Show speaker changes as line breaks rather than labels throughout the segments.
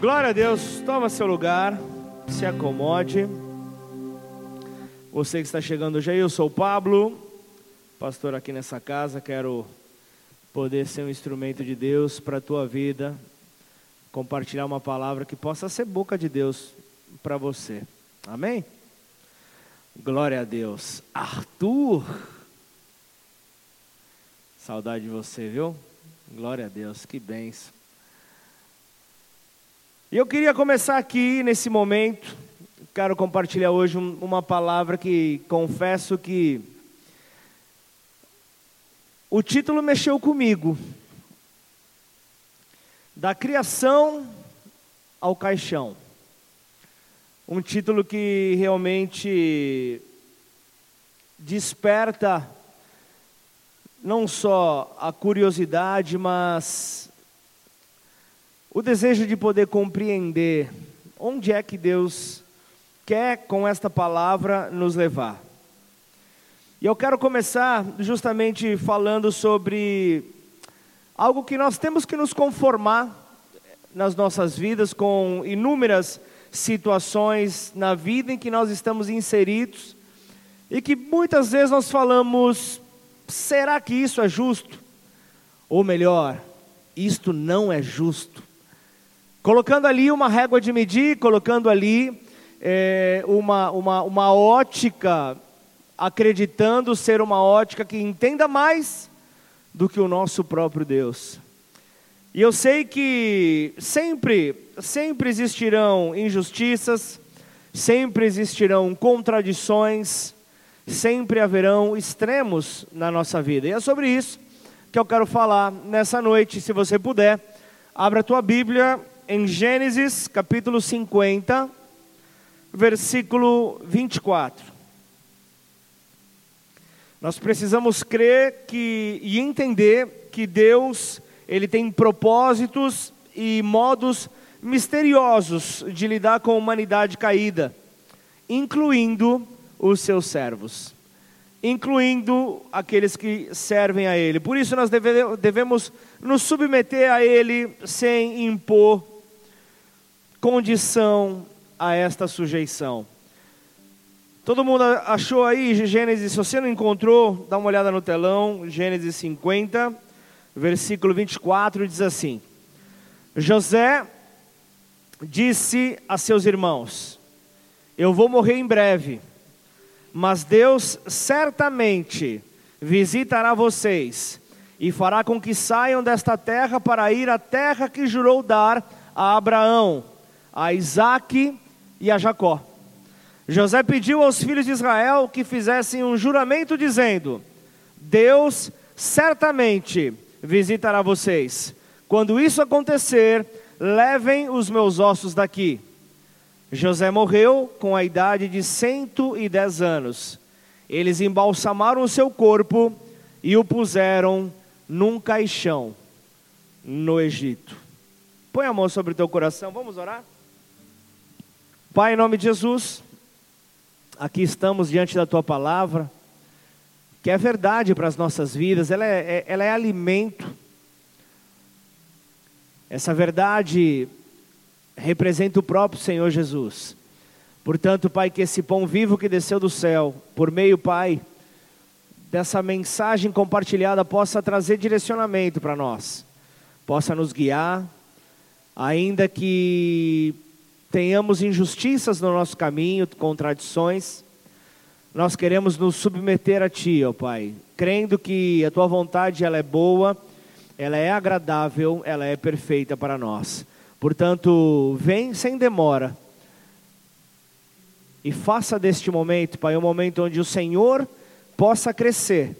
Glória a Deus, toma seu lugar, se acomode. Você que está chegando já, eu sou o Pablo, pastor aqui nessa casa, quero poder ser um instrumento de Deus para a tua vida, compartilhar uma palavra que possa ser boca de Deus para você. Amém? Glória a Deus. Arthur. Saudade de você, viu? Glória a Deus, que bênção. E eu queria começar aqui nesse momento, quero compartilhar hoje uma palavra que confesso que o título mexeu comigo. Da criação ao caixão. Um título que realmente desperta não só a curiosidade, mas o desejo de poder compreender onde é que Deus quer com esta palavra nos levar. E eu quero começar justamente falando sobre algo que nós temos que nos conformar nas nossas vidas com inúmeras situações na vida em que nós estamos inseridos e que muitas vezes nós falamos: será que isso é justo? Ou melhor, isto não é justo. Colocando ali uma régua de medir, colocando ali é, uma, uma, uma ótica, acreditando ser uma ótica que entenda mais do que o nosso próprio Deus. E eu sei que sempre, sempre existirão injustiças, sempre existirão contradições, sempre haverão extremos na nossa vida. E é sobre isso que eu quero falar nessa noite. Se você puder, abra a tua Bíblia em Gênesis capítulo 50, versículo 24. Nós precisamos crer que, e entender que Deus ele tem propósitos e modos misteriosos de lidar com a humanidade caída, incluindo os seus servos, incluindo aqueles que servem a Ele. Por isso nós deve, devemos nos submeter a Ele sem impor condição a esta sujeição. Todo mundo achou aí Gênesis, se você não encontrou, dá uma olhada no telão, Gênesis 50, versículo 24 diz assim: José disse a seus irmãos: Eu vou morrer em breve, mas Deus certamente visitará vocês e fará com que saiam desta terra para ir à terra que jurou dar a Abraão a Isaac e a Jacó. José pediu aos filhos de Israel que fizessem um juramento dizendo: Deus certamente visitará vocês. Quando isso acontecer, levem os meus ossos daqui. José morreu com a idade de 110 anos. Eles embalsamaram o seu corpo e o puseram num caixão no Egito. Põe a mão sobre o teu coração, vamos orar? Pai, em nome de Jesus, aqui estamos diante da tua palavra, que é verdade para as nossas vidas, ela é, é, ela é alimento. Essa verdade representa o próprio Senhor Jesus. Portanto, Pai, que esse pão vivo que desceu do céu, por meio, Pai, dessa mensagem compartilhada, possa trazer direcionamento para nós, possa nos guiar, ainda que tenhamos injustiças no nosso caminho, contradições, nós queremos nos submeter a Ti, ó Pai, crendo que a Tua vontade ela é boa, ela é agradável, ela é perfeita para nós. Portanto, vem sem demora e faça deste momento, Pai, um momento onde o Senhor possa crescer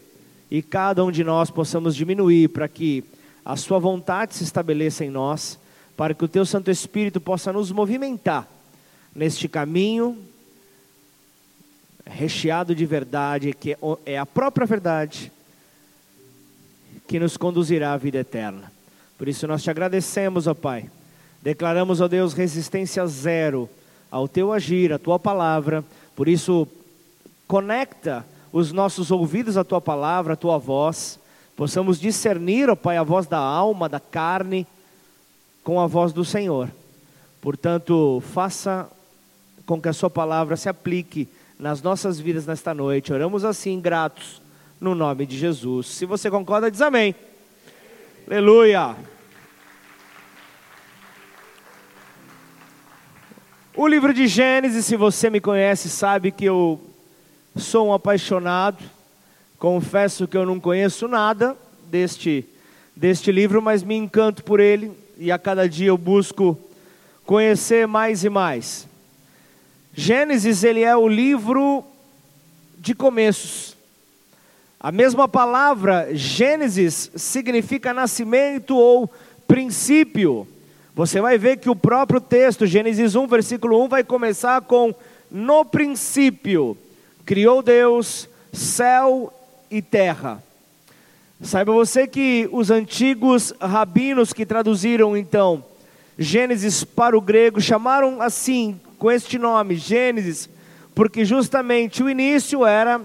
e cada um de nós possamos diminuir para que a Sua vontade se estabeleça em nós para que o teu Santo Espírito possa nos movimentar neste caminho recheado de verdade, que é a própria verdade que nos conduzirá à vida eterna. Por isso nós te agradecemos, ó Pai. Declaramos, ó Deus, resistência zero ao teu agir, à tua palavra. Por isso, conecta os nossos ouvidos à tua palavra, à tua voz. Possamos discernir, ó Pai, a voz da alma, da carne, com a voz do Senhor. Portanto, faça com que a Sua palavra se aplique nas nossas vidas nesta noite. Oramos assim, gratos, no nome de Jesus. Se você concorda, diz amém. Aleluia. O livro de Gênesis, se você me conhece, sabe que eu sou um apaixonado. Confesso que eu não conheço nada deste, deste livro, mas me encanto por ele e a cada dia eu busco conhecer mais e mais. Gênesis, ele é o livro de começos. A mesma palavra Gênesis significa nascimento ou princípio. Você vai ver que o próprio texto, Gênesis 1, versículo 1, vai começar com: No princípio, criou Deus céu e terra. Saiba você que os antigos rabinos que traduziram então Gênesis para o grego chamaram assim, com este nome, Gênesis, porque justamente o início era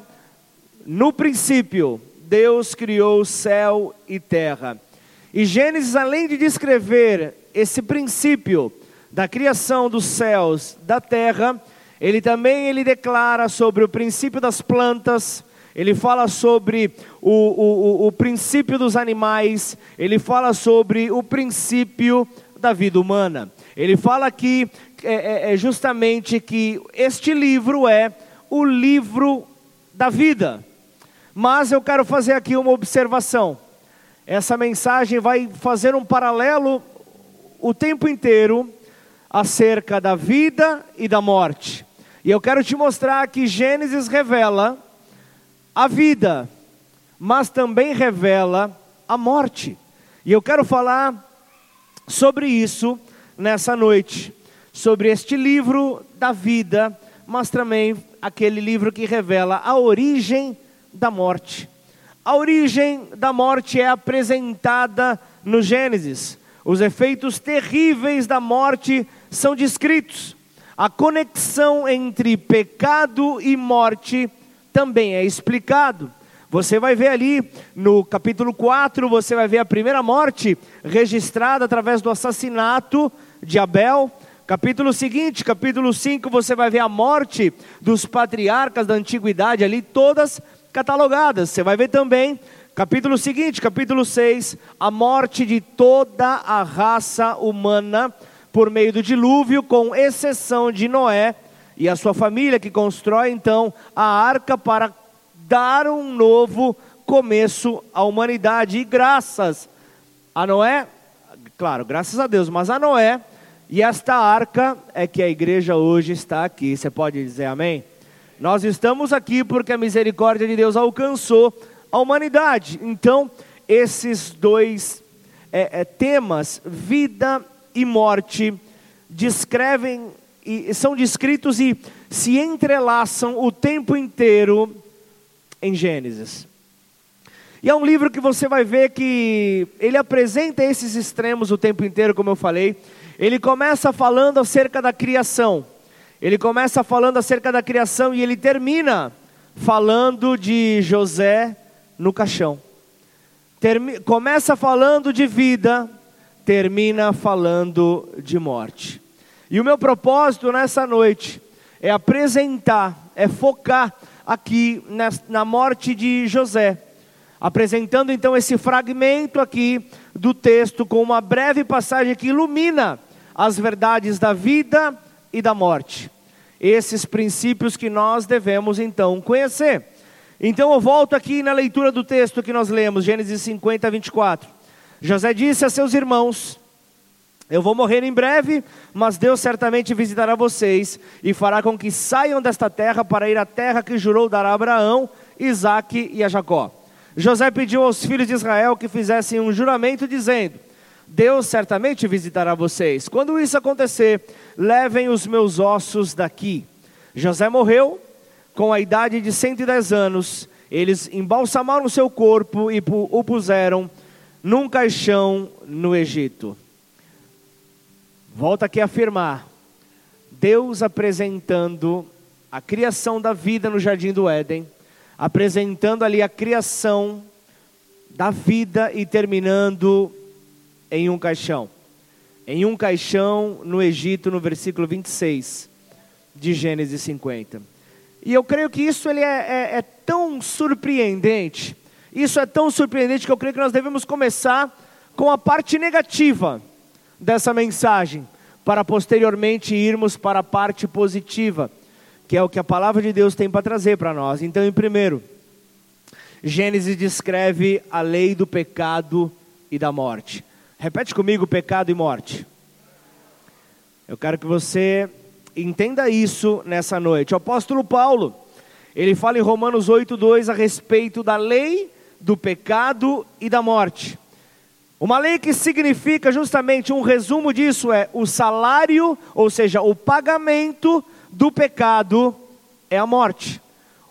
no princípio, Deus criou céu e terra. E Gênesis, além de descrever esse princípio da criação dos céus, da terra, ele também ele declara sobre o princípio das plantas, ele fala sobre o, o, o, princípio dos animais, ele fala sobre o princípio da vida humana. Ele fala aqui é, é, é justamente que este livro é o livro da vida. Mas eu quero fazer aqui uma observação. Essa mensagem vai fazer um paralelo o tempo inteiro acerca da vida e da morte. E eu quero te mostrar que Gênesis revela a vida, mas também revela a morte. E eu quero falar sobre isso nessa noite, sobre este livro da vida, mas também aquele livro que revela a origem da morte. A origem da morte é apresentada no Gênesis. Os efeitos terríveis da morte são descritos. A conexão entre pecado e morte também é explicado. Você vai ver ali no capítulo 4, você vai ver a primeira morte registrada através do assassinato de Abel. Capítulo seguinte, capítulo 5, você vai ver a morte dos patriarcas da antiguidade ali, todas catalogadas. Você vai ver também Capítulo seguinte, capítulo 6, a morte de toda a raça humana por meio do dilúvio, com exceção de Noé e a sua família, que constrói então a arca para dar um novo começo à humanidade. E graças a Noé, claro, graças a Deus, mas a Noé e esta arca é que a igreja hoje está aqui. Você pode dizer amém? Nós estamos aqui porque a misericórdia de Deus alcançou a humanidade. Então, esses dois é, é, temas, vida e morte, descrevem e são descritos e se entrelaçam o tempo inteiro em Gênesis. E é um livro que você vai ver que ele apresenta esses extremos o tempo inteiro, como eu falei. Ele começa falando acerca da criação. Ele começa falando acerca da criação e ele termina falando de José no caixão. Termi começa falando de vida, termina falando de morte. E o meu propósito nessa noite é apresentar, é focar aqui na, morte de José, apresentando então esse fragmento aqui do texto com uma breve passagem que ilumina as verdades da vida e da morte. Esses princípios que nós devemos então conhecer. Então eu volto aqui na leitura do texto que nós lemos, Gênesis 50, 24. José disse a seus irmãos: Eu vou morrer em breve, mas Deus certamente visitará vocês e fará com que saiam desta terra para ir à terra que jurou dar a Abraão, Isaque e a Jacó. José pediu aos filhos de Israel que fizessem um juramento, dizendo: Deus certamente visitará vocês. Quando isso acontecer, levem os meus ossos daqui. José morreu com a idade de 110 anos, eles embalsamaram seu corpo e o puseram num caixão no Egito. Volta aqui a afirmar: Deus apresentando a criação da vida no jardim do Éden, apresentando ali a criação da vida e terminando em um caixão. em um caixão no Egito, no versículo 26 de Gênesis 50. E eu creio que isso ele é, é, é tão surpreendente, isso é tão surpreendente que eu creio que nós devemos começar com a parte negativa dessa mensagem, para posteriormente irmos para a parte positiva, que é o que a palavra de Deus tem para trazer para nós. Então, em primeiro, Gênesis descreve a lei do pecado e da morte. Repete comigo: pecado e morte. Eu quero que você entenda isso nessa noite. O apóstolo Paulo, ele fala em Romanos 8:2 a respeito da lei do pecado e da morte. Uma lei que significa justamente um resumo disso é o salário, ou seja, o pagamento do pecado é a morte.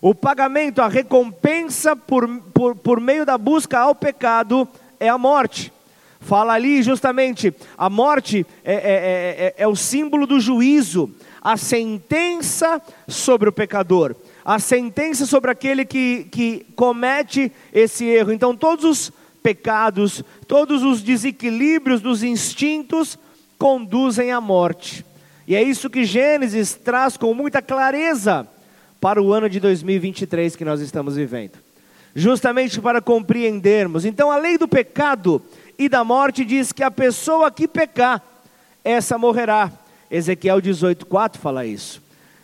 O pagamento, a recompensa por, por, por meio da busca ao pecado é a morte. Fala ali justamente, a morte é, é, é, é, é o símbolo do juízo, a sentença sobre o pecador, a sentença sobre aquele que, que comete esse erro. Então, todos os pecados, todos os desequilíbrios dos instintos conduzem à morte. E é isso que Gênesis traz com muita clareza para o ano de 2023 que nós estamos vivendo. Justamente para compreendermos. Então, a lei do pecado e da morte diz que a pessoa que pecar, essa morrerá. Ezequiel 18:4 fala isso.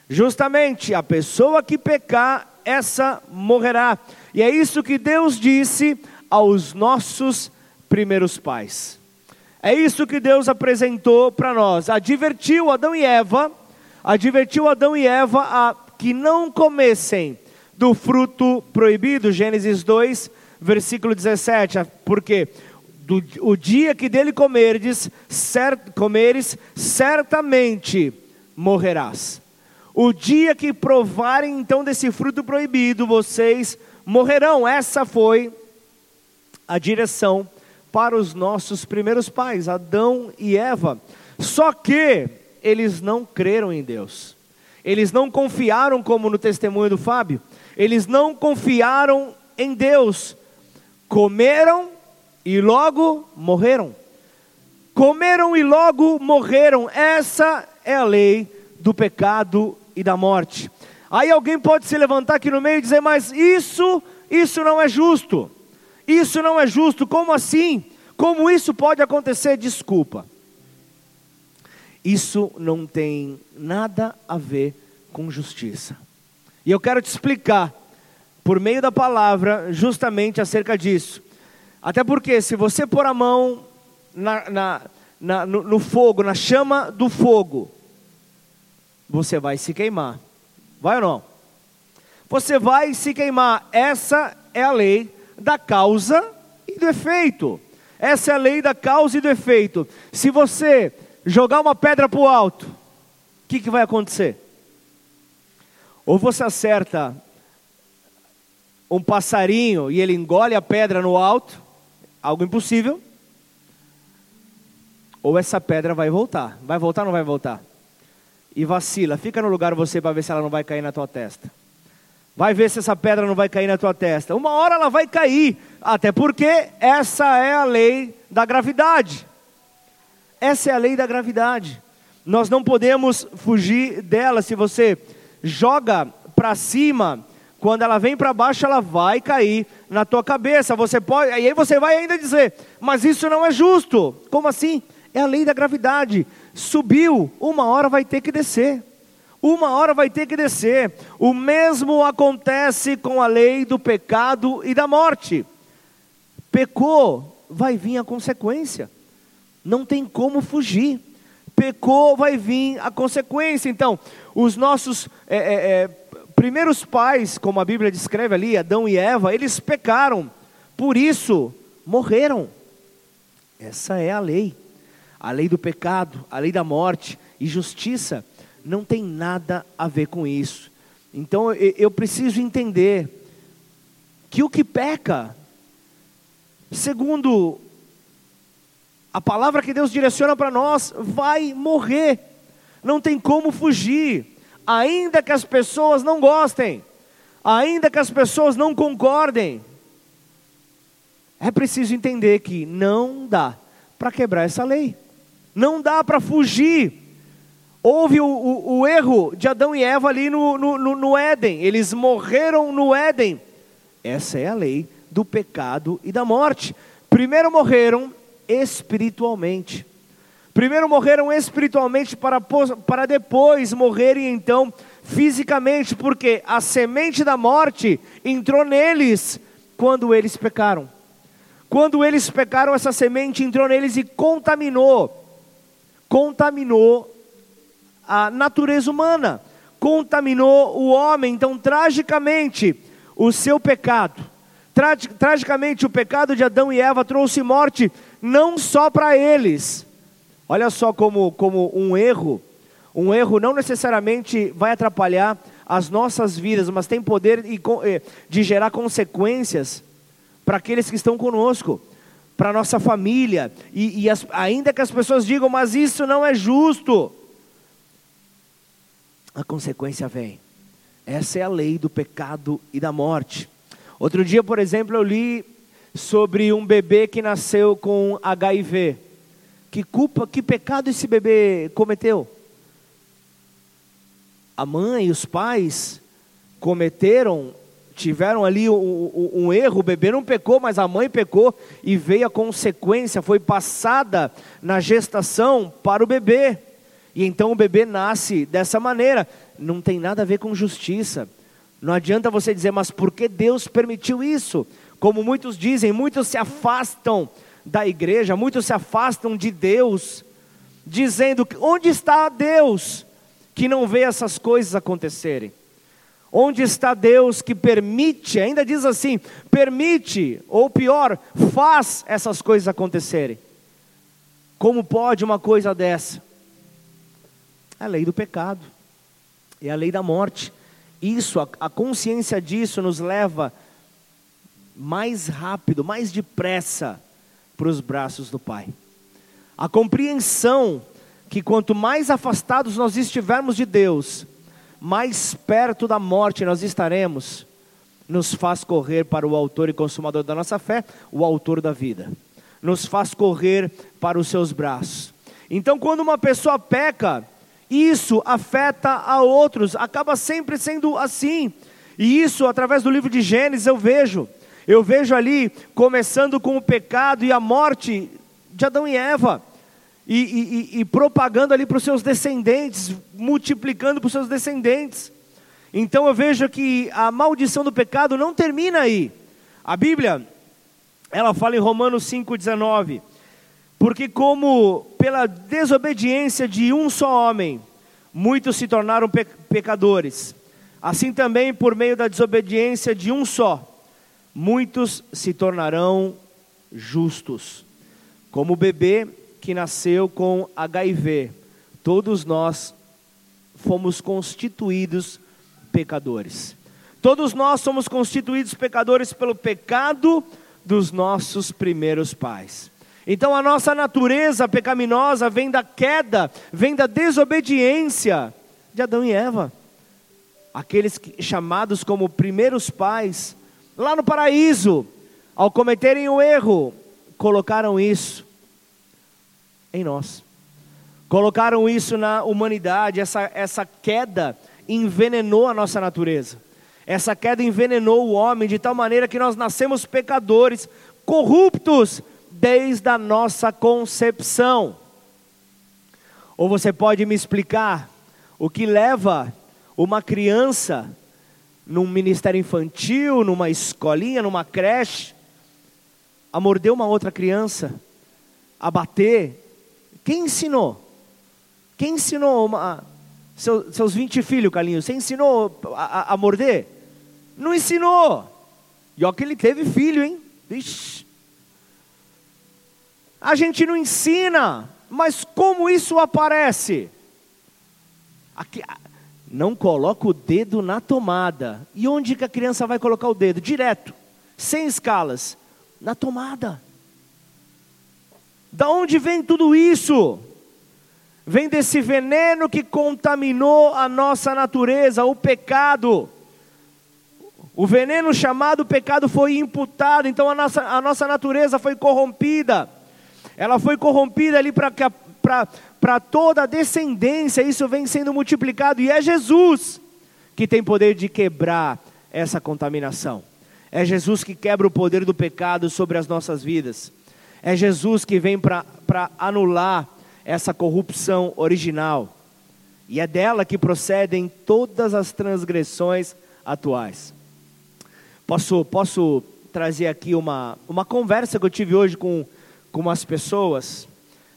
Justamente a pessoa que pecar, essa morrerá. E é isso que Deus disse aos nossos primeiros pais. É isso que Deus apresentou para nós. Advertiu Adão e Eva, advertiu Adão e Eva a que não comessem do fruto proibido, Gênesis 2, versículo 17, porque do, o dia que dele comerdes, cert, comeres, certamente morrerás. O dia que provarem então desse fruto proibido, vocês morrerão. Essa foi a direção para os nossos primeiros pais, Adão e Eva. Só que eles não creram em Deus. Eles não confiaram, como no testemunho do Fábio, eles não confiaram em Deus. Comeram e logo morreram. Comeram e logo morreram. Essa é a lei do pecado e da morte. Aí alguém pode se levantar aqui no meio e dizer: "Mas isso, isso não é justo. Isso não é justo. Como assim? Como isso pode acontecer? Desculpa. Isso não tem nada a ver com justiça. E eu quero te explicar, por meio da palavra, justamente acerca disso. Até porque, se você pôr a mão na, na, na, no, no fogo, na chama do fogo, você vai se queimar. Vai ou não? Você vai se queimar. Essa é a lei da causa e do efeito. Essa é a lei da causa e do efeito. Se você jogar uma pedra para o alto, o que, que vai acontecer? Ou você acerta um passarinho e ele engole a pedra no alto, algo impossível, ou essa pedra vai voltar. Vai voltar ou não vai voltar? E vacila, fica no lugar você para ver se ela não vai cair na tua testa. Vai ver se essa pedra não vai cair na tua testa. Uma hora ela vai cair, até porque essa é a lei da gravidade. Essa é a lei da gravidade. Nós não podemos fugir dela. Se você joga para cima, quando ela vem para baixo, ela vai cair na tua cabeça. Você pode, e aí você vai ainda dizer: "Mas isso não é justo". Como assim? É a lei da gravidade. Subiu, uma hora vai ter que descer uma hora vai ter que descer. O mesmo acontece com a lei do pecado e da morte. Pecou, vai vir a consequência. Não tem como fugir. Pecou, vai vir a consequência. Então, os nossos é, é, é, primeiros pais, como a Bíblia descreve ali, Adão e Eva, eles pecaram. Por isso, morreram. Essa é a lei. A lei do pecado, a lei da morte e justiça não tem nada a ver com isso. Então eu preciso entender que o que peca, segundo a palavra que Deus direciona para nós, vai morrer, não tem como fugir, ainda que as pessoas não gostem, ainda que as pessoas não concordem. É preciso entender que não dá para quebrar essa lei. Não dá para fugir. Houve o, o, o, erro de Adão e Eva ali no, no, no Éden, eles morreram no Éden. Essa é a lei do pecado e da morte. Primeiro morreram espiritualmente. Primeiro morreram espiritualmente para, para depois morrerem então fisicamente, porque a semente da morte entrou neles quando eles pecaram. Quando eles pecaram, essa semente entrou neles e contaminou, contaminou a natureza humana, contaminou o homem. Então, tragicamente, o seu pecado, tragicamente, o pecado de Adão e Eva trouxe morte não só para eles. Olha só como, como um erro, um erro não necessariamente vai atrapalhar as nossas vidas, mas tem poder de gerar consequências para aqueles que estão conosco, para nossa família, e, e as, ainda que as pessoas digam, mas isso não é justo, a consequência vem. Essa é a lei do pecado e da morte. Outro dia, por exemplo, eu li sobre um bebê que nasceu com HIV. Que culpa, que pecado esse bebê cometeu? A mãe e os pais cometeram tiveram ali um, um, erro, o bebê não pecou, mas a mãe pecou e veio a consequência, foi passada na gestação para o bebê. E então o bebê nasce dessa maneira. Não tem nada a ver com justiça. Não adianta você dizer, mas por que Deus permitiu isso? Como muitos dizem, muitos se afastam da igreja, muitos se afastam de Deus, dizendo: onde está Deus que não vê essas coisas acontecerem? Onde está Deus que permite, ainda diz assim, permite, ou pior, faz essas coisas acontecerem? Como pode uma coisa dessa? É a lei do pecado, é a lei da morte. Isso, a, a consciência disso nos leva mais rápido, mais depressa para os braços do Pai. A compreensão que quanto mais afastados nós estivermos de Deus, mais perto da morte nós estaremos, nos faz correr para o autor e consumador da nossa fé, o autor da vida. Nos faz correr para os seus braços. Então, quando uma pessoa peca, isso afeta a outros, acaba sempre sendo assim. E isso, através do livro de Gênesis, eu vejo. Eu vejo ali, começando com o pecado e a morte de Adão e Eva e, e, e propagando ali para os seus descendentes, multiplicando para os seus descendentes. Então eu vejo que a maldição do pecado não termina aí. A Bíblia, ela fala em Romanos 5,19: Porque, como pela desobediência de um só homem, muitos se tornaram pe pecadores, assim também por meio da desobediência de um só, muitos se tornarão justos. Como o bebê que nasceu com HIV. Todos nós fomos constituídos pecadores. Todos nós somos constituídos pecadores pelo pecado dos nossos primeiros pais. Então a nossa natureza pecaminosa vem da queda, vem da desobediência de Adão e Eva. Aqueles que, chamados como primeiros pais, lá no paraíso, ao cometerem o erro, colocaram isso em nós. Colocaram isso na humanidade, essa, essa queda envenenou a nossa natureza. Essa queda envenenou o homem de tal maneira que nós nascemos pecadores, corruptos desde a nossa concepção. Ou você pode me explicar o que leva uma criança num ministério infantil, numa escolinha, numa creche, a morder uma outra criança, a bater, quem ensinou? Quem ensinou uma, seu, seus 20 filhos, Carlinhos? Você ensinou a, a, morder? Não ensinou. E olha que ele teve filho, hein? Vixe. A gente não ensina, mas como isso aparece? Aqui, não coloca o dedo na tomada. E onde que a criança vai colocar o dedo? Direto, sem escalas, na tomada. Da onde vem tudo isso? Vem desse veneno que contaminou a nossa natureza, o pecado. O veneno chamado pecado foi imputado, então a nossa, a nossa natureza foi corrompida. Ela foi corrompida ali para toda a descendência, isso vem sendo multiplicado, e é Jesus que tem poder de quebrar essa contaminação. É Jesus que quebra o poder do pecado sobre as nossas vidas. É Jesus que vem para anular essa corrupção original. E é dela que procedem todas as transgressões atuais. Posso, posso trazer aqui uma, uma conversa que eu tive hoje com, com umas pessoas.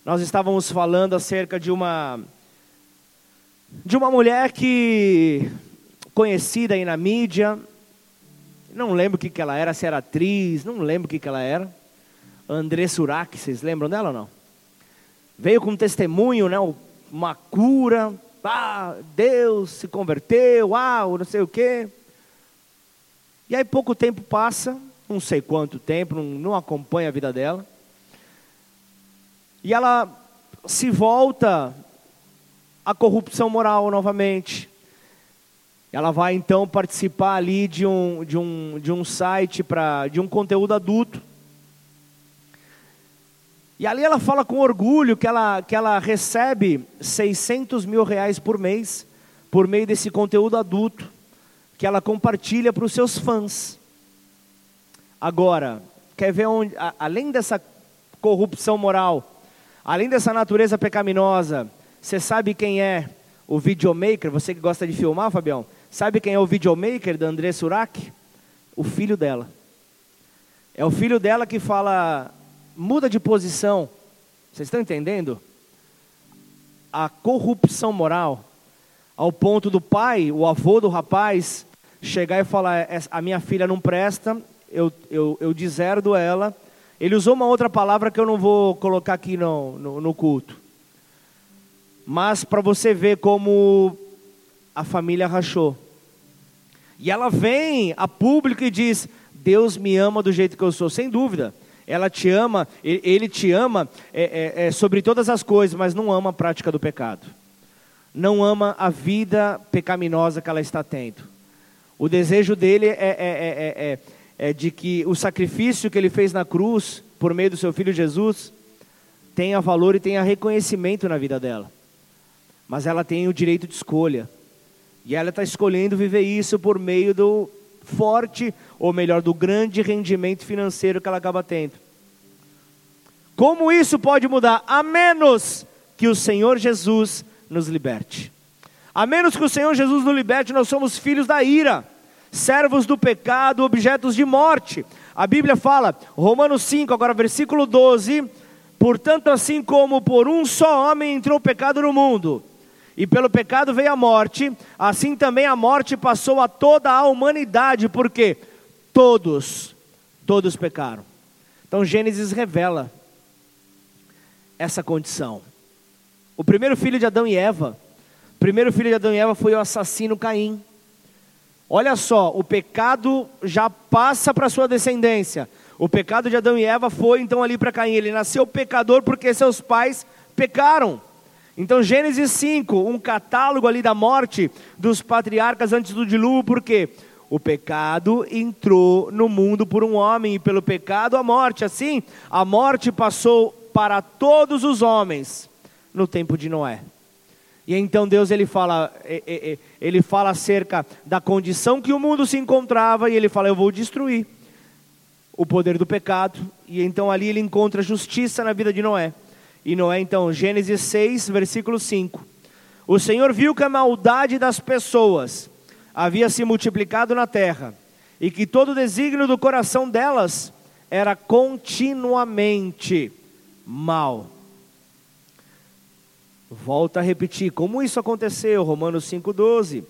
Nós estávamos falando acerca de uma de uma mulher que conhecida aí na mídia, não lembro o que, que ela era, se era atriz, não lembro o que, que ela era. André Surak, vocês lembram dela ou não? Veio com um testemunho, né, uma cura, ah, Deus se converteu, ah, não sei o quê. E aí pouco tempo passa, não sei quanto tempo, não, não acompanha a vida dela. E ela se volta à corrupção moral novamente. Ela vai então participar ali de um, de um, de um site para de um conteúdo adulto. E ali ela fala com orgulho que ela, que ela recebe 600 mil reais por mês por meio desse conteúdo adulto que ela compartilha para os seus fãs. Agora, quer ver onde, além dessa corrupção moral, além dessa natureza pecaminosa, você sabe quem é o videomaker? Você que gosta de filmar, Fabião? Sabe quem é o videomaker da André Surak? O filho dela. É o filho dela que fala, muda de posição. Vocês estão entendendo? A corrupção moral, ao ponto do pai, o avô do rapaz, chegar e falar: a minha filha não presta, eu, eu, eu deserdo ela. Ele usou uma outra palavra que eu não vou colocar aqui no, no, no culto. Mas para você ver como a família rachou. E ela vem a público e diz: Deus me ama do jeito que eu sou, sem dúvida. Ela te ama, ele te ama é, é, é, sobre todas as coisas, mas não ama a prática do pecado. Não ama a vida pecaminosa que ela está tendo. O desejo dele é, é, de que o sacrifício que ele fez na cruz, por meio do seu filho Jesus, tenha valor e tenha reconhecimento na vida dela. Mas ela tem o direito de escolha. E ela está escolhendo viver isso por meio do forte, ou melhor, do grande rendimento financeiro que ela acaba tendo. Como isso pode mudar? A menos que o Senhor Jesus nos liberte. A menos que o Senhor Jesus nos liberte, nós somos filhos da ira, servos do pecado, objetos de morte. A Bíblia fala, Romanos 5, agora versículo 12: Portanto, assim como por um só homem entrou o pecado no mundo, e pelo pecado veio a morte, assim também a morte passou a toda a humanidade, porque todos, todos pecaram. Então Gênesis revela essa condição. O primeiro filho de Adão e Eva, primeiro filho de Adão e Eva foi o assassino Caim. Olha só, o pecado já passa para sua descendência. O pecado de Adão e Eva foi então ali para Caim. Ele nasceu pecador porque seus pais pecaram. Então, Gênesis 5, um catálogo ali da morte dos patriarcas antes do dilúvio, porque o pecado entrou no mundo por um homem e pelo pecado a morte. Assim, a morte passou para todos os homens no tempo de Noé. E então Deus ele fala, ele fala acerca da condição que o mundo se encontrava e ele fala: eu vou destruir o poder do pecado. E então ali ele encontra justiça na vida de Noé. E Noé então, Gênesis 6, versículo 5. O Senhor viu que a maldade das pessoas havia se multiplicado na terra e que todo o desígnio do coração delas era continuamente mal. Volta a repetir, como isso aconteceu? Romanos 5,12.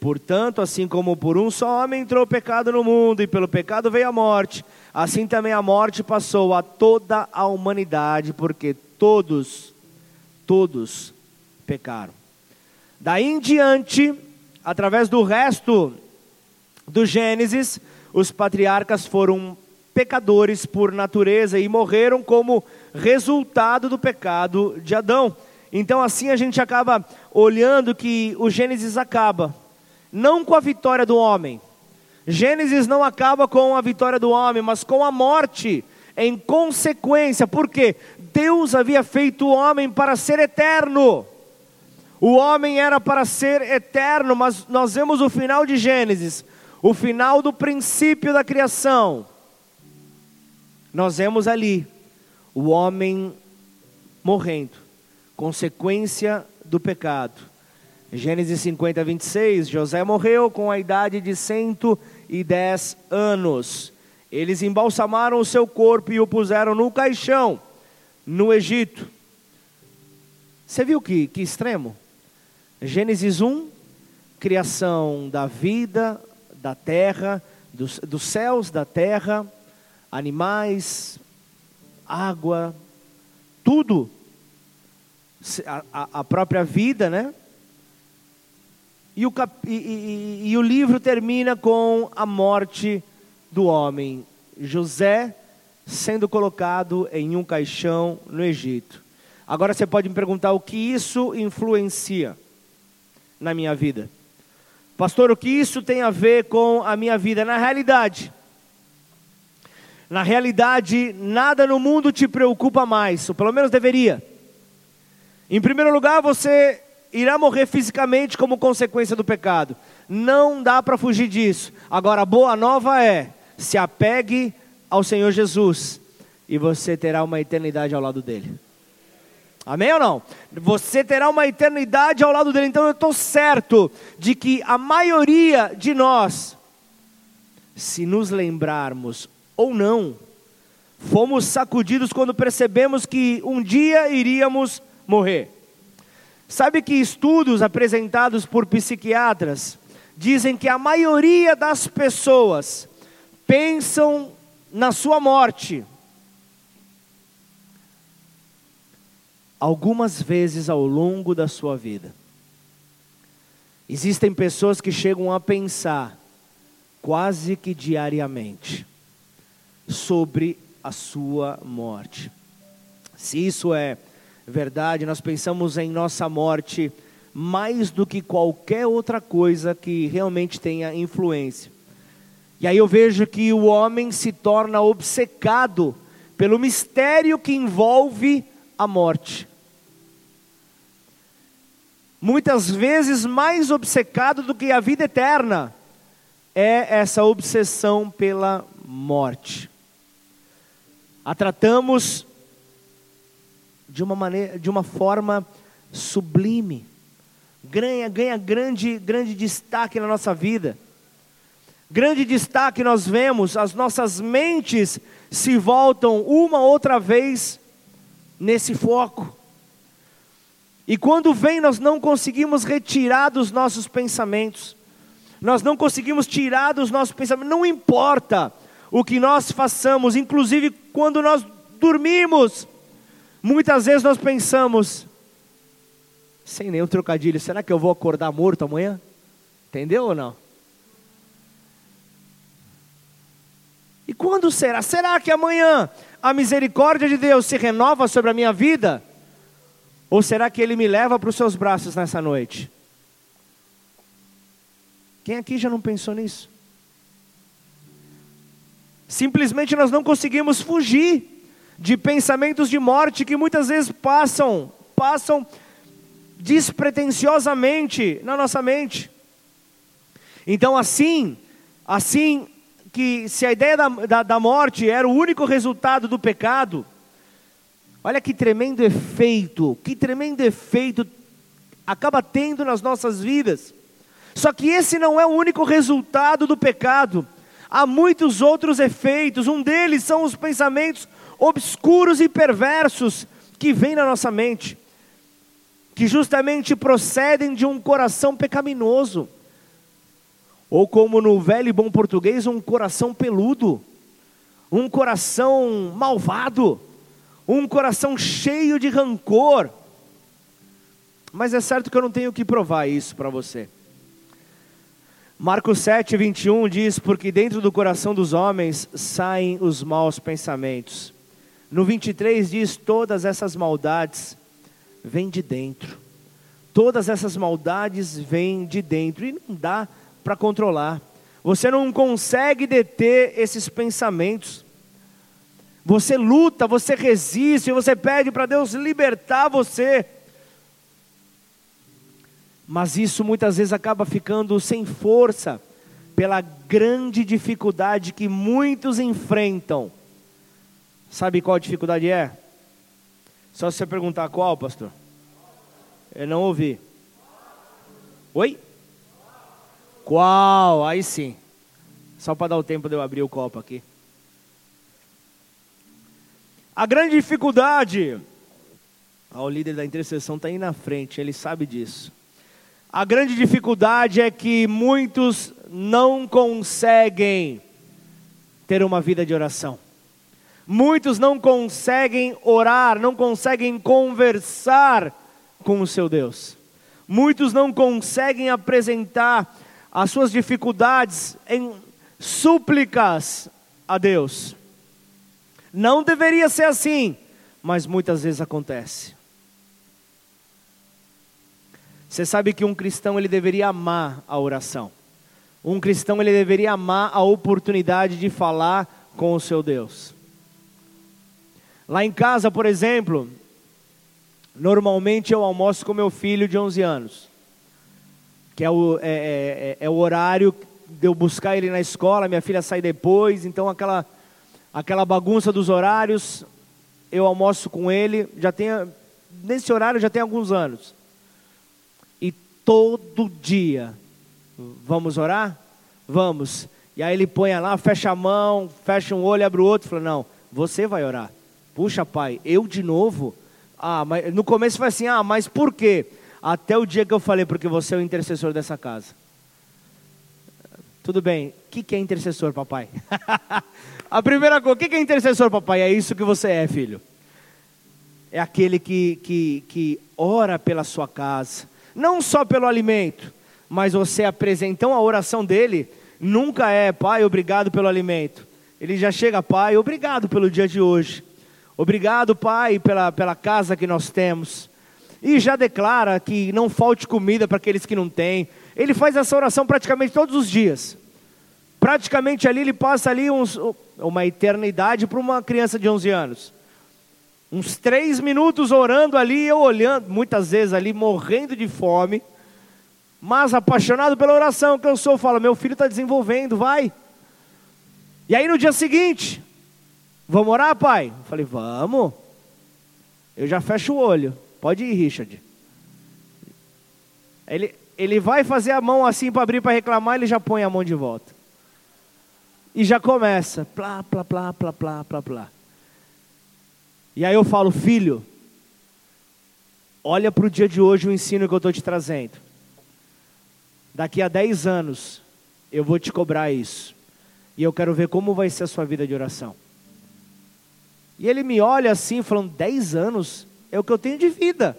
Portanto, assim como por um só homem entrou o pecado no mundo, e pelo pecado veio a morte, assim também a morte passou a toda a humanidade, porque todos, todos pecaram. Daí em diante, através do resto do Gênesis, os patriarcas foram pecadores por natureza e morreram como resultado do pecado de Adão. Então, assim a gente acaba olhando que o Gênesis acaba, não com a vitória do homem. Gênesis não acaba com a vitória do homem, mas com a morte em consequência, porque Deus havia feito o homem para ser eterno. O homem era para ser eterno, mas nós vemos o final de Gênesis, o final do princípio da criação. Nós vemos ali o homem morrendo, consequência do pecado. Gênesis 50, 26, José morreu com a idade de 110 anos. Eles embalsamaram o seu corpo e o puseram no caixão, no Egito. Você viu que, que extremo? Gênesis 1, criação da vida, da terra, dos, dos céus, da terra, animais, água, tudo. A, a própria vida, né? E o, cap, e, e, e o livro termina com a morte do homem. José sendo colocado em um caixão no Egito. Agora você pode me perguntar o que isso influencia na minha vida. Pastor, o que isso tem a ver com a minha vida? Na realidade, na realidade, nada no mundo te preocupa mais, ou pelo menos deveria. Em primeiro lugar, você irá morrer fisicamente como consequência do pecado. Não dá para fugir disso. Agora, a boa nova é: se apegue ao Senhor Jesus e você terá uma eternidade ao lado dele. Amém ou não? Você terá uma eternidade ao lado dele. Então eu estou certo de que a maioria de nós, se nos lembrarmos ou não, fomos sacudidos quando percebemos que um dia iríamos morrer. Sabe que estudos apresentados por psiquiatras dizem que a maioria das pessoas pensam na sua morte algumas vezes ao longo da sua vida. Existem pessoas que chegam a pensar quase que diariamente sobre a sua morte. Se isso é verdade, nós pensamos em nossa morte mais do que qualquer outra coisa que realmente tenha influência. E aí eu vejo que o homem se torna obcecado pelo mistério que envolve a morte muitas vezes mais obcecado do que a vida eterna, é essa obsessão pela morte. A tratamos de uma maneira, de uma forma sublime, ganha, ganha grande, grande destaque na nossa vida. Grande destaque nós vemos, as nossas mentes se voltam uma outra vez nesse foco. E quando vem, nós não conseguimos retirar dos nossos pensamentos, nós não conseguimos tirar dos nossos pensamentos, não importa o que nós façamos, inclusive quando nós dormimos, muitas vezes nós pensamos, sem nenhum trocadilho, será que eu vou acordar morto amanhã? Entendeu ou não? E quando será? Será que amanhã a misericórdia de Deus se renova sobre a minha vida? Ou será que Ele me leva para os seus braços nessa noite? Quem aqui já não pensou nisso? Simplesmente nós não conseguimos fugir de pensamentos de morte que muitas vezes passam, passam despretensiosamente na nossa mente. Então, assim, assim que se a ideia da, da, da morte era o único resultado do pecado, Olha que tremendo efeito, que tremendo efeito acaba tendo nas nossas vidas. Só que esse não é o único resultado do pecado. Há muitos outros efeitos. Um deles são os pensamentos obscuros e perversos que vêm na nossa mente, que justamente procedem de um coração pecaminoso. Ou como no velho e bom português, um coração peludo, um coração malvado um coração cheio de rancor. Mas é certo que eu não tenho que provar isso para você. Marcos 7, 21 diz: Porque dentro do coração dos homens saem os maus pensamentos. No 23 diz: Todas essas maldades vêm de dentro. Todas essas maldades vêm de dentro e não dá para controlar. Você não consegue deter esses pensamentos. Você luta, você resiste, você pede para Deus libertar você. Mas isso muitas vezes acaba ficando sem força, pela grande dificuldade que muitos enfrentam. Sabe qual a dificuldade é? Só se você perguntar qual, pastor. Eu não ouvi. Oi? Qual? Aí sim. Só para dar o tempo de eu abrir o copo aqui. A grande dificuldade. Ah, o líder da intercessão está aí na frente, ele sabe disso. A grande dificuldade é que muitos não conseguem ter uma vida de oração. Muitos não conseguem orar, não conseguem conversar com o seu Deus. Muitos não conseguem apresentar as suas dificuldades em súplicas a Deus. Não deveria ser assim, mas muitas vezes acontece. Você sabe que um cristão ele deveria amar a oração. Um cristão ele deveria amar a oportunidade de falar com o seu Deus. Lá em casa, por exemplo, normalmente eu almoço com meu filho de 11 anos, que é o, é, é, é, é o horário de eu buscar ele na escola, minha filha sai depois, então aquela, aquela bagunça dos horários, eu almoço com ele, já tem, nesse horário já tem alguns anos todo dia. Vamos orar? Vamos. E aí ele põe lá, fecha a mão, fecha um olho, abre o outro, fala: Não, você vai orar. Puxa, pai, eu de novo? Ah, mas no começo foi assim: Ah, mas por quê? Até o dia que eu falei, porque você é o intercessor dessa casa. Tudo bem, o que, que é intercessor, papai? a primeira coisa, o que, que é intercessor, papai? É isso que você é, filho. É aquele que, que, que ora pela sua casa, não só pelo alimento, mas você apresenta. Então a oração dele nunca é, Pai, obrigado pelo alimento. Ele já chega, Pai, obrigado pelo dia de hoje. Obrigado, Pai, pela, pela casa que nós temos. E já declara que não falte comida para aqueles que não têm. Ele faz essa oração praticamente todos os dias. Praticamente ali ele passa ali uns, uma eternidade para uma criança de 11 anos uns três minutos orando ali, eu olhando, muitas vezes ali morrendo de fome, mas apaixonado pela oração que eu sou, meu filho está desenvolvendo, vai. E aí no dia seguinte, vamos orar, pai? Eu falei, vamos. Eu já fecho o olho, pode ir, Richard. Ele, ele vai fazer a mão assim para abrir para reclamar, ele já põe a mão de volta. E já começa, plá, plá, plá, plá, plá, plá, plá. E aí eu falo, filho, olha para o dia de hoje o ensino que eu estou te trazendo. Daqui a 10 anos, eu vou te cobrar isso. E eu quero ver como vai ser a sua vida de oração. E ele me olha assim, falando: 10 anos é o que eu tenho de vida.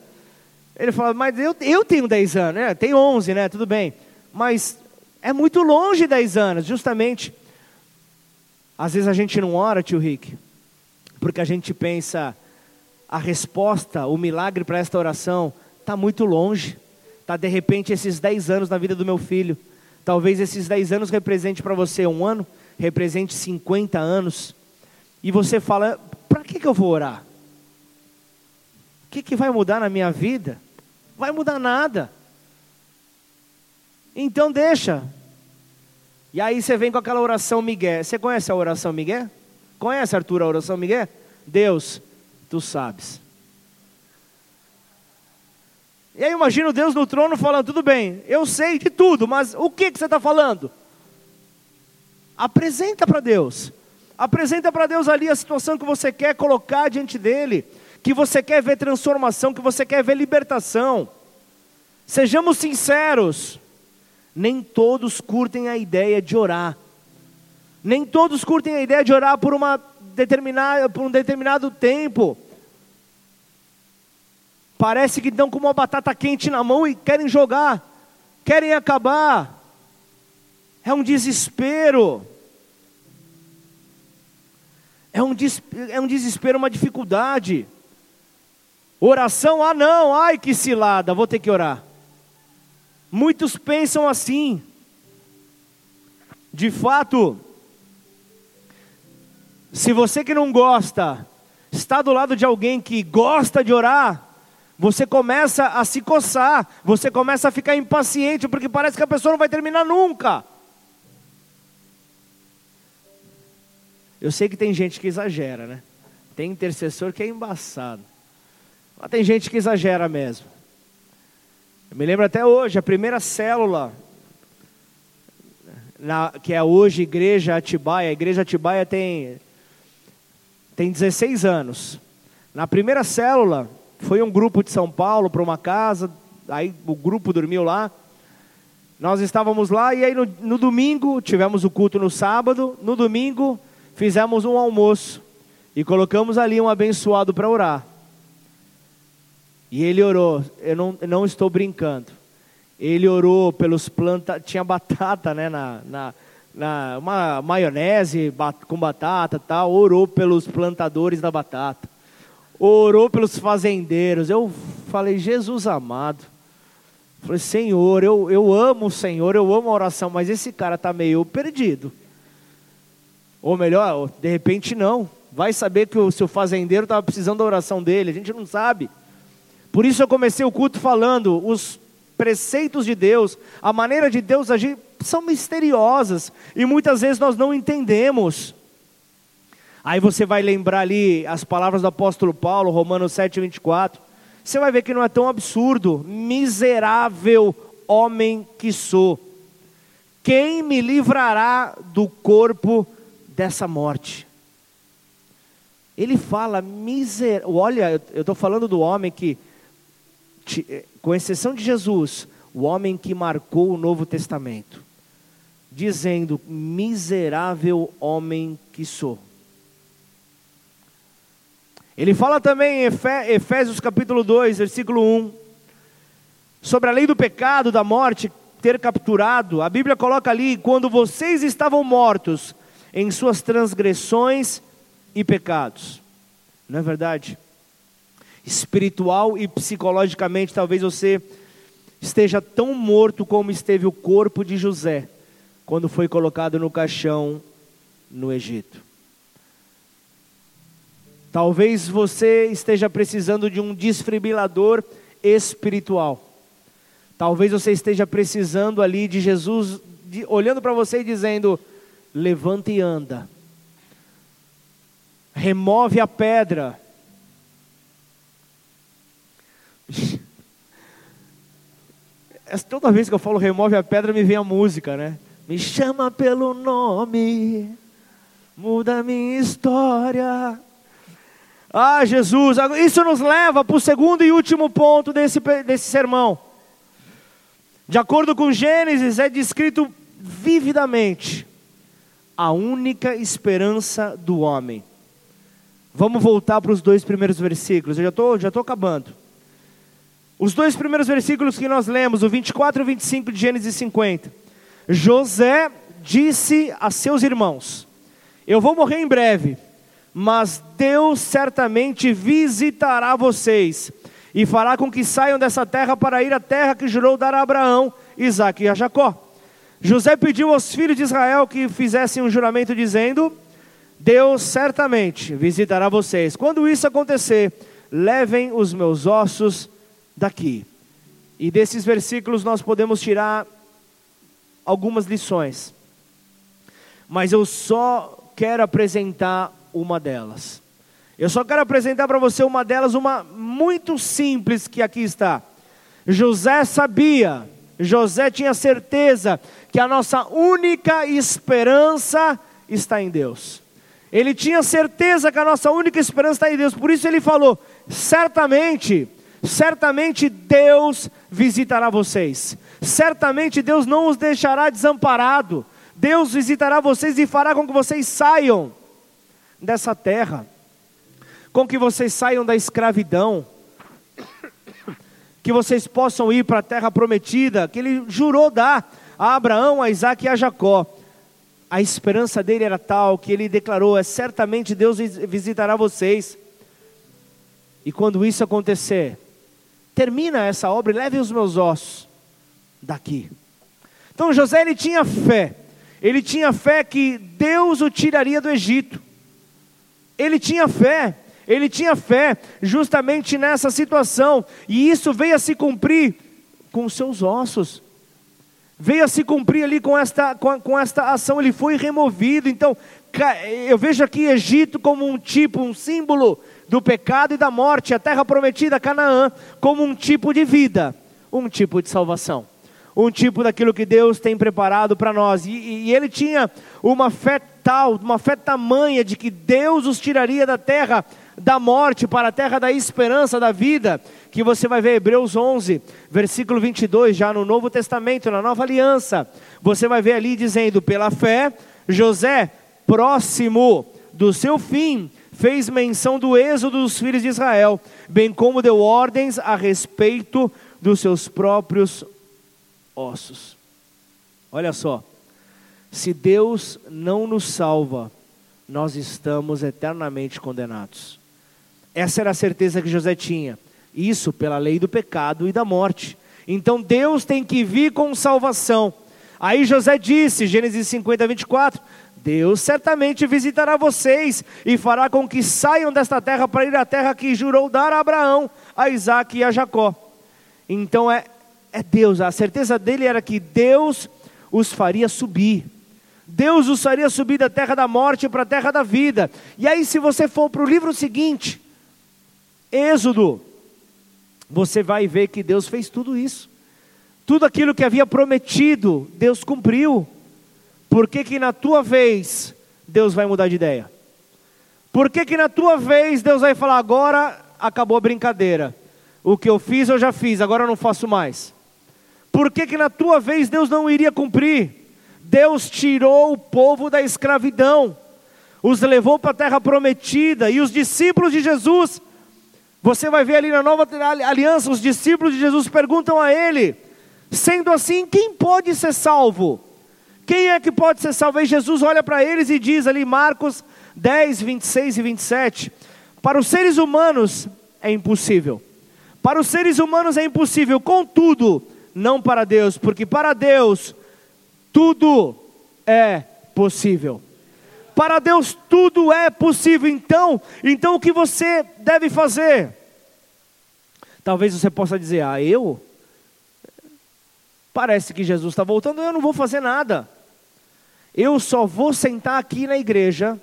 Ele fala: Mas eu, eu tenho 10 anos, né? Tem 11, né? Tudo bem. Mas é muito longe 10 anos, justamente. Às vezes a gente não ora, tio Rick porque a gente pensa, a resposta, o milagre para esta oração está muito longe. Está de repente esses 10 anos na vida do meu filho. Talvez esses 10 anos represente para você um ano, represente 50 anos. E você fala: que, que eu vou orar? O que, que vai mudar na minha vida? Vai mudar nada. Então deixa. E aí você vem com aquela oração Miguel. Você conhece a oração Miguel? Conhece, Arthur, a oração Miguel? Deus, tu sabes. E aí imagino Deus no trono falando, tudo bem, eu sei de tudo, mas o que, que você está falando? Apresenta para Deus. Apresenta para Deus ali a situação que você quer colocar diante dele, que você quer ver transformação, que você quer ver libertação. Sejamos sinceros, nem todos curtem a ideia de orar. Nem todos curtem a ideia de orar por, uma determinada, por um determinado tempo. Parece que estão com uma batata quente na mão e querem jogar, querem acabar. É um desespero. É um, é um desespero, uma dificuldade. Oração, ah não, ai que cilada, vou ter que orar. Muitos pensam assim. De fato, Se você que não gosta, está do lado de alguém que gosta de orar, você começa a se coçar, você começa a ficar impaciente, porque parece que a pessoa não vai terminar nunca. Eu sei que tem gente que exagera, né? Tem intercessor que é embaçado. Mas tem gente que exagera mesmo. Eu me lembro até hoje, a primeira célula, na, que é hoje Igreja Atibaia, a Igreja Atibaia tem, tem 16 anos. Na primeira célula, foi um grupo de São Paulo para uma casa, aí o grupo dormiu lá. Nós estávamos lá e aí no, no domingo, tivemos o culto no sábado, no domingo fizemos um almoço e colocamos ali um abençoado para orar. E ele orou, eu não, não estou brincando. Ele orou pelos plantas, tinha batata, né, na, na, na uma maionese com batata, tal. Orou pelos plantadores da batata. Orou pelos fazendeiros. Eu falei, Jesus amado. Falei, Senhor, eu, eu amo o Senhor, eu amo a oração, mas esse cara está meio perdido. Ou melhor, de repente não. Vai saber que o seu fazendeiro estava precisando da oração dele, a gente não sabe. Por isso eu comecei o culto falando, os preceitos de Deus, a maneira de Deus agir são misteriosas e muitas vezes nós não entendemos. Aí você vai lembrar ali as palavras do apóstolo Paulo, Romanos 7:24. Você vai ver que não é tão absurdo. Miserável homem que sou. Quem me livrará do corpo dessa morte. Ele fala miserável. Olha, eu estou falando do homem que, com exceção de Jesus, o homem que marcou o Novo Testamento, dizendo: miserável homem que sou. Ele fala também em Efésios capítulo 2, versículo 1, sobre a lei do pecado, da morte, ter capturado. A Bíblia coloca ali: quando vocês estavam mortos em suas transgressões e pecados. Não é verdade? Espiritual e psicologicamente, talvez você esteja tão morto como esteve o corpo de José quando foi colocado no caixão no Egito. Talvez você esteja precisando de um desfibrilador espiritual. Talvez você esteja precisando ali de Jesus de, olhando para você e dizendo: levanta e anda. Remove a pedra. Toda vez que eu falo remove a pedra, me vem a música, né? Me chama pelo nome, muda a minha história. Ah, Jesus, isso nos leva para o segundo e último ponto desse, desse sermão. De acordo com Gênesis, é descrito vividamente a única esperança do homem. Vamos voltar para os dois primeiros versículos, eu já estou já acabando. Os dois primeiros versículos que nós lemos, o 24 e o 25 de Gênesis 50. José disse a seus irmãos: Eu vou morrer em breve, mas Deus certamente visitará vocês e fará com que saiam dessa terra para ir à terra que jurou dar a Abraão, Isaque e a Jacó. José pediu aos filhos de Israel que fizessem um juramento dizendo: Deus certamente visitará vocês. Quando isso acontecer, levem os meus ossos daqui. E desses versículos nós podemos tirar algumas lições. Mas eu só quero apresentar uma delas. Eu só quero apresentar para você uma delas, uma muito simples que aqui está. José sabia, José tinha certeza que a nossa única esperança está em Deus. Ele tinha certeza que a nossa única esperança está em Deus, por isso ele falou: certamente, certamente Deus visitará vocês, certamente Deus não os deixará desamparado, Deus visitará vocês e fará com que vocês saiam dessa terra, com que vocês saiam da escravidão, que vocês possam ir para a terra prometida, que Ele jurou dar a Abraão, a Isaac e a Jacó. A esperança dele era tal que ele declarou: é certamente Deus visitará vocês. E quando isso acontecer, termina essa obra e leve os meus ossos daqui. Então José ele tinha fé. Ele tinha fé que Deus o tiraria do Egito. Ele tinha fé, ele tinha fé justamente nessa situação, e isso veio a se cumprir com os seus ossos. Veio a se cumprir ali com esta, com, com esta ação, ele foi removido. Então, eu vejo aqui Egito como um tipo, um símbolo do pecado e da morte, a terra prometida, Canaã, como um tipo de vida, um tipo de salvação, um tipo daquilo que Deus tem preparado para nós. E, e, ele tinha uma fé tal, uma fé tamanha de que Deus os tiraria da terra da morte para a terra da esperança, da vida, que você vai ver Hebreus 11, versículo 22, já no Novo Testamento, na Nova Aliança, você vai ver ali dizendo: pela fé, José, próximo do seu fim, fez menção do êxodo dos filhos de Israel, bem como deu ordens a respeito dos seus próprios ossos. Olha só, se Deus não nos salva, nós estamos eternamente condenados. Essa era a certeza que José tinha. Isso pela lei do pecado e da morte. Então Deus tem que vir com salvação. Aí José disse, Gênesis 50, 24: Deus certamente visitará vocês e fará com que saiam desta terra para ir à terra que jurou dar a Abraão, a Isaac e a Jacó. Então é, é Deus, a certeza dele era que Deus os faria subir. Deus os faria subir da terra da morte para a terra da vida. E aí, se você for para o livro seguinte, Êxodo, você vai ver que Deus fez tudo isso. Tudo aquilo que havia prometido, Deus cumpriu. Por que, que na tua vez Deus vai mudar de ideia? Por que, que na tua vez Deus vai falar, agora acabou a brincadeira? O que eu fiz eu já fiz, agora eu não faço mais. Por que, que na tua vez Deus não iria cumprir? Deus tirou o povo da escravidão, os levou para a terra prometida, e os discípulos de Jesus você vai ver ali na nova aliança, os discípulos de Jesus perguntam a ele: sendo assim, quem pode ser salvo? Quem é que pode ser salvo? Aí Jesus olha para eles e diz ali, Marcos 10, 26 e 27, para os seres humanos é impossível. Para os seres humanos é impossível, contudo, não para Deus, porque para Deus tudo é possível. Para Deus tudo é possível. Então, então o que você deve fazer? Talvez você possa dizer: "Ah, eu parece que Jesus está voltando, eu não vou fazer nada. Eu só vou sentar aqui na igreja,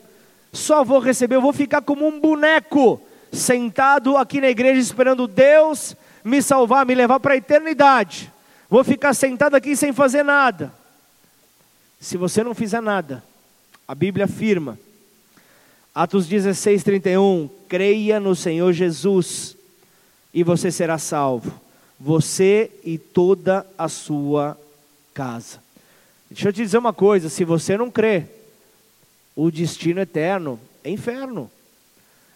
só vou receber, eu vou ficar como um boneco sentado aqui na igreja esperando Deus me salvar, me levar para a eternidade. Vou ficar sentado aqui sem fazer nada. Se você não fizer nada, a Bíblia afirma, Atos 16, 31, creia no Senhor Jesus e você será salvo, você e toda a sua casa. Deixa eu te dizer uma coisa: se você não crê, o destino eterno é inferno.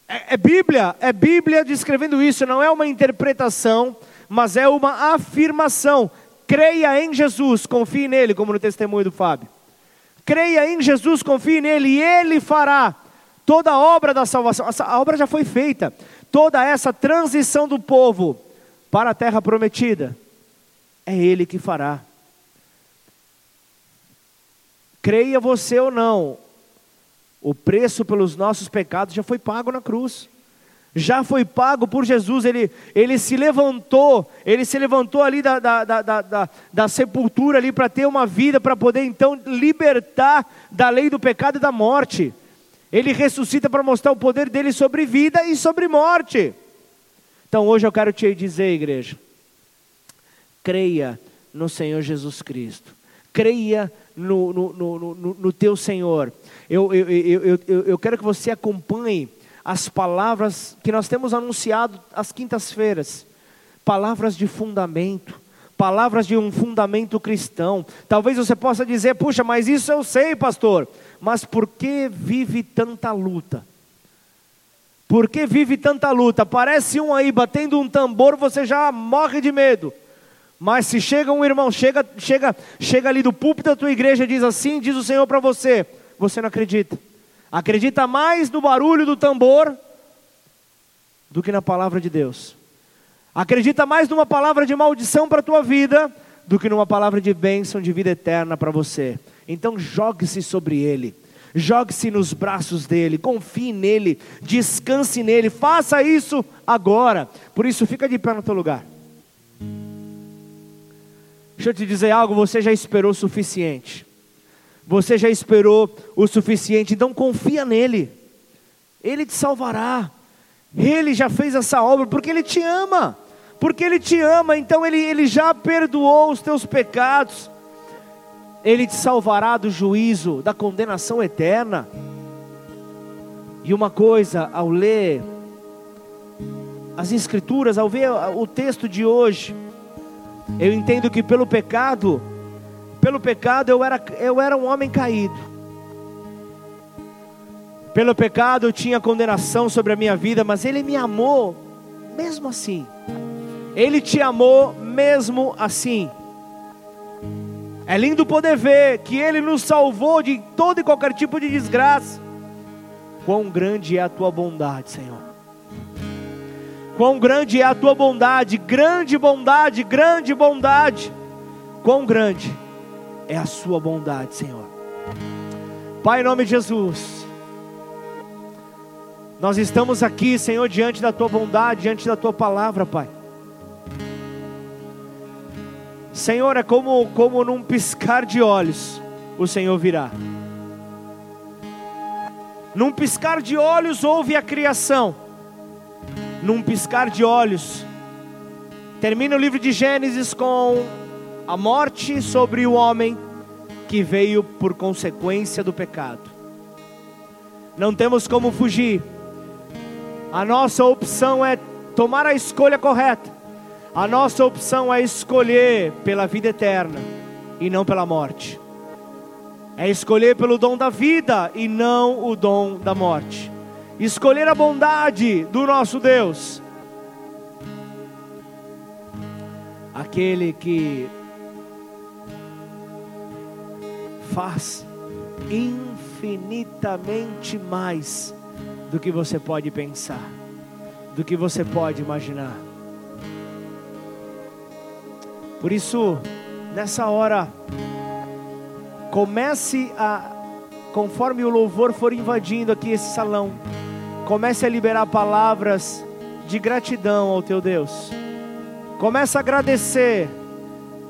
É, é Bíblia, é Bíblia descrevendo isso, não é uma interpretação, mas é uma afirmação. Creia em Jesus, confie nele, como no testemunho do Fábio. Creia em Jesus, confie nele e ele fará toda a obra da salvação. A obra já foi feita. Toda essa transição do povo para a terra prometida, é ele que fará. Creia você ou não, o preço pelos nossos pecados já foi pago na cruz já foi pago por Jesus, ele, ele se levantou, ele se levantou ali da, da, da, da, da sepultura ali para ter uma vida, para poder então libertar da lei do pecado e da morte. Ele ressuscita para mostrar o poder dele sobre vida e sobre morte. Então hoje eu quero te dizer, igreja, creia no Senhor Jesus Cristo, creia no, no, no, no, no teu Senhor. Eu, eu, eu, eu, eu quero que você acompanhe as palavras que nós temos anunciado às quintas-feiras, palavras de fundamento, palavras de um fundamento cristão. Talvez você possa dizer, puxa, mas isso eu sei, pastor, mas por que vive tanta luta? Por que vive tanta luta? Parece um aí batendo um tambor, você já morre de medo. Mas se chega um irmão, chega, chega, chega ali do púlpito da tua igreja e diz assim, diz o Senhor para você, você não acredita. Acredita mais no barulho do tambor do que na palavra de Deus. Acredita mais numa palavra de maldição para a tua vida do que numa palavra de bênção de vida eterna para você. Então jogue-se sobre ele. Jogue-se nos braços dele, confie nele, descanse nele, faça isso agora. Por isso, fica de pé no teu lugar. Deixa eu te dizer algo, você já esperou o suficiente. Você já esperou o suficiente, então confia nele. Ele te salvará. Ele já fez essa obra porque ele te ama. Porque ele te ama, então ele, ele já perdoou os teus pecados. Ele te salvará do juízo, da condenação eterna. E uma coisa, ao ler as Escrituras, ao ver o texto de hoje, eu entendo que pelo pecado, pelo pecado eu era, eu era um homem caído. Pelo pecado eu tinha condenação sobre a minha vida, mas Ele me amou mesmo assim. Ele te amou mesmo assim. É lindo poder ver que Ele nos salvou de todo e qualquer tipo de desgraça. Quão grande é a tua bondade, Senhor. Quão grande é a tua bondade, grande bondade, grande bondade. Quão grande é a sua bondade, Senhor. Pai, em nome de Jesus, nós estamos aqui, Senhor, diante da tua bondade, diante da tua palavra, Pai. Senhor, é como, como num piscar de olhos, o Senhor virá. Num piscar de olhos houve a criação. Num piscar de olhos, termina o livro de Gênesis com a morte sobre o homem que veio por consequência do pecado. Não temos como fugir. A nossa opção é tomar a escolha correta a nossa opção é escolher pela vida eterna e não pela morte. É escolher pelo dom da vida e não o dom da morte. Escolher a bondade do nosso Deus. Aquele que faz infinitamente mais do que você pode pensar, do que você pode imaginar. Por isso, nessa hora, comece a, conforme o louvor for invadindo aqui esse salão, comece a liberar palavras de gratidão ao teu Deus. Comece a agradecer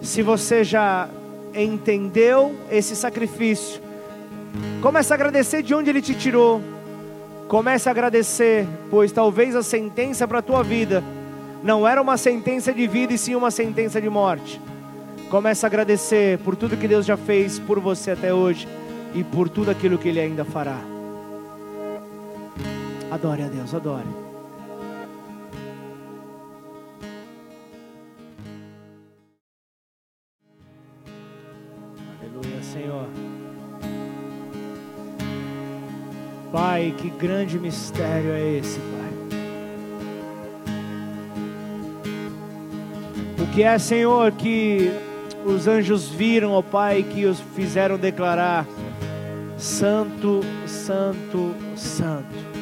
se você já entendeu esse sacrifício. Comece a agradecer de onde ele te tirou. Comece a agradecer, pois talvez a sentença para a tua vida não era uma sentença de vida e sim uma sentença de morte. Comece a agradecer por tudo que Deus já fez por você até hoje e por tudo aquilo que Ele ainda fará. Adore a Deus, adore. Senhor. Pai, que grande mistério é esse, Pai. que é, Senhor, que os anjos viram, ó Pai, que os fizeram declarar: Santo, Santo, Santo.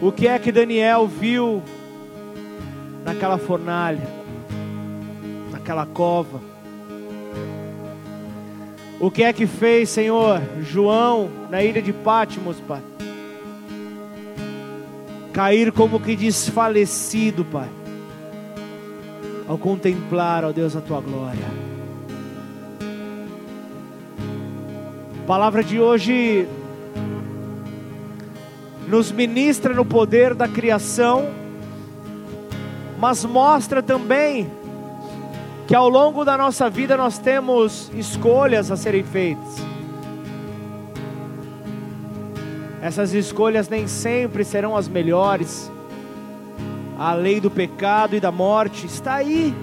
O que é que Daniel viu naquela fornalha, naquela cova? O que é que fez, Senhor, João na ilha de Pátimos, Pai? cair como que desfalecido, Pai, ao contemplar, ó Deus, a tua glória. A palavra de hoje nos ministra no poder da criação, mas mostra também que ao longo da nossa vida nós temos escolhas a serem feitas. Essas escolhas nem sempre serão as melhores. A lei do pecado e da morte está aí.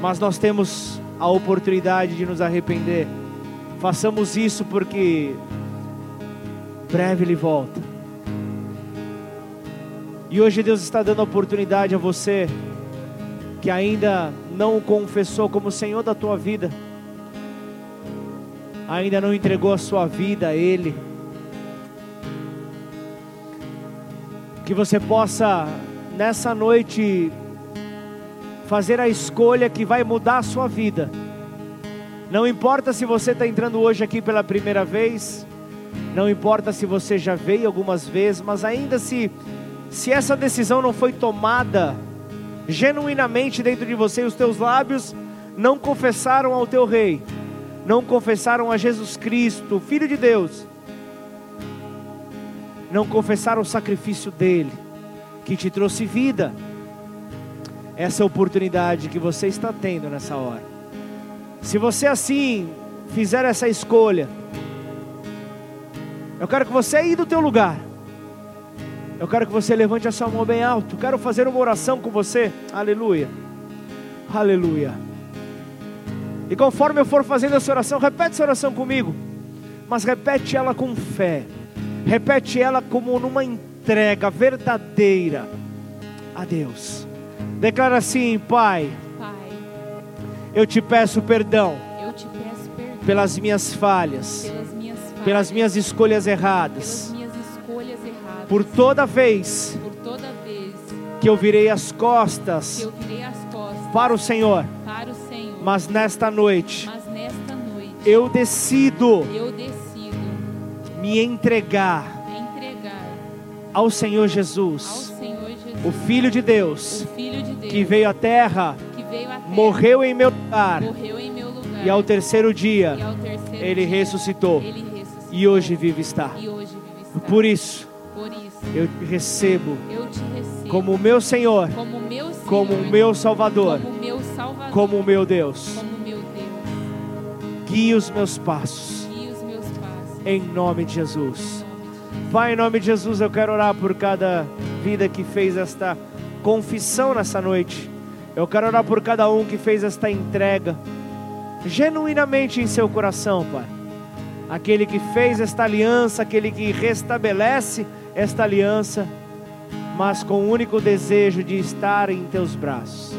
Mas nós temos a oportunidade de nos arrepender. Façamos isso porque breve ele volta. E hoje Deus está dando a oportunidade a você que ainda não o confessou como Senhor da tua vida ainda não entregou a sua vida a Ele. Que você possa, nessa noite, fazer a escolha que vai mudar a sua vida. Não importa se você está entrando hoje aqui pela primeira vez, não importa se você já veio algumas vezes, mas ainda se, se essa decisão não foi tomada genuinamente dentro de você, os teus lábios não confessaram ao teu Rei, não confessaram a Jesus Cristo, Filho de Deus, não confessaram o sacrifício dele, que te trouxe vida. Essa é oportunidade que você está tendo nessa hora. Se você assim fizer essa escolha, eu quero que você aí do teu lugar, eu quero que você levante a sua mão bem alto. Quero fazer uma oração com você. Aleluia. Aleluia. E conforme eu for fazendo essa oração, repete essa oração comigo. Mas repete ela com fé. Repete ela como numa entrega verdadeira a Deus. Declara assim, Pai.
Pai,
eu te peço perdão.
Eu te peço perdão
pelas minhas falhas,
pelas minhas falhas,
pelas minhas escolhas erradas, por toda vez
por toda vez
que eu virei as
que
costas
eu virei as costas
para o Senhor,
para o Senhor.
mas nesta noite
Mas nesta noite
eu decido
eu decido
me entregar
entregar
ao Senhor
ao
Jesus,
Senhor Jesus,
o Filho de Deus,
Filho de Deus,
que veio à terra,
que veio à terra,
morreu em meu lugar
morreu em meu lugar,
e ao terceiro
e
dia
ao terceiro
ele
dia,
ressuscitou
ele ressuscitou,
e hoje vive está. Por isso, eu te recebo
eu te recebo
como o meu Senhor,
como meu Senhor,
como o meu Salvador,
como meu Salvador,
como o meu Deus.
como meu Deus.
Guie os meus passos
os meus passos.
nome.
Em nome de Jesus.
Pai, em nome de Jesus, eu quero orar por cada vida que fez esta confissão nessa noite. Eu quero orar por cada um que fez esta entrega genuinamente em seu coração, Pai. Aquele que fez esta aliança, aquele que restabelece esta aliança, mas com o único desejo de estar em teus braços.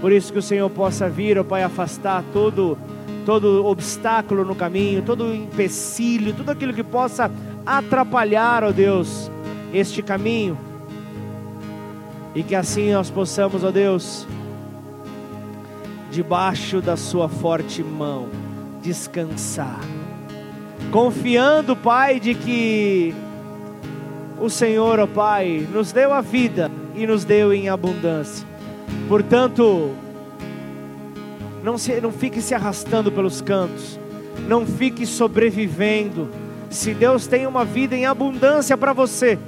Por isso que o Senhor possa vir, ó Pai, afastar todo todo obstáculo no caminho, todo empecilho, tudo aquilo que possa atrapalhar, ó Deus, este caminho. E que assim nós possamos, ó Deus, debaixo da sua forte mão, descansar. Confiando, Pai, de que o Senhor, ó Pai, nos deu a vida e nos deu em abundância. Portanto, não, se, não fique se arrastando pelos cantos, não fique sobrevivendo. Se Deus tem uma vida em abundância para você,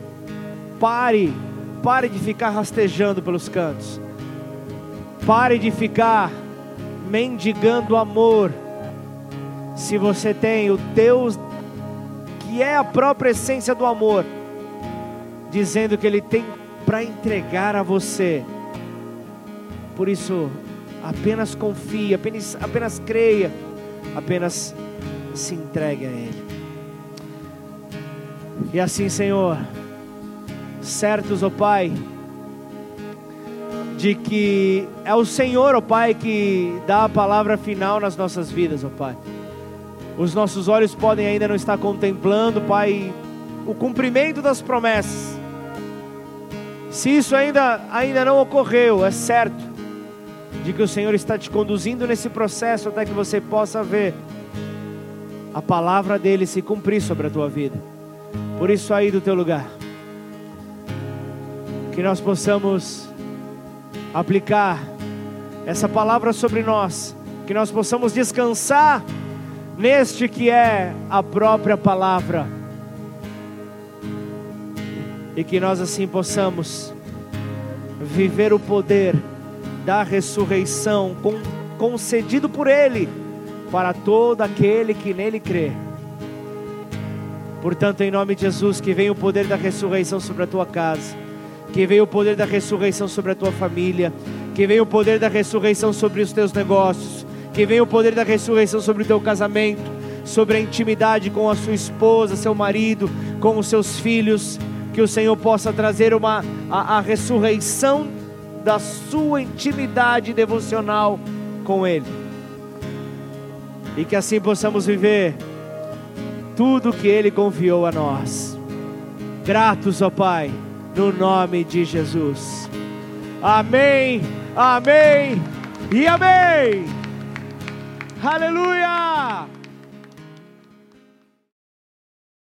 pare, pare de ficar rastejando pelos cantos, pare de ficar mendigando amor. Se você tem o Deus que é a própria essência do amor, dizendo que Ele tem para entregar a você, por isso, apenas confie, apenas, apenas creia, apenas se entregue a Ele. E assim, Senhor, certos, ó Pai, de que é o Senhor, ó Pai, que dá a palavra final nas nossas vidas, ó Pai. Os nossos olhos podem ainda não estar contemplando, Pai, o cumprimento das promessas. Se isso ainda, ainda não ocorreu, é certo de que o Senhor está te conduzindo nesse processo até que você possa ver a palavra dele se cumprir sobre a tua vida. Por isso aí do teu lugar, que nós possamos aplicar essa palavra sobre nós, que nós possamos descansar neste que é a própria palavra. E que nós assim possamos viver o poder da ressurreição concedido por Ele para todo aquele que nele crê. Portanto, em nome de Jesus, que venha o poder da ressurreição sobre a tua casa, que venha o poder da ressurreição sobre a tua família, que venha o poder da ressurreição sobre os teus negócios, que venha o poder da ressurreição sobre o teu casamento, sobre a intimidade com a sua esposa, seu marido, com os seus filhos, que o Senhor possa trazer uma a, a ressurreição da sua intimidade devocional com Ele. E que assim possamos viver tudo que Ele confiou a nós. Gratos, ó Pai, no nome de Jesus. Amém, amém e amém. Aleluia!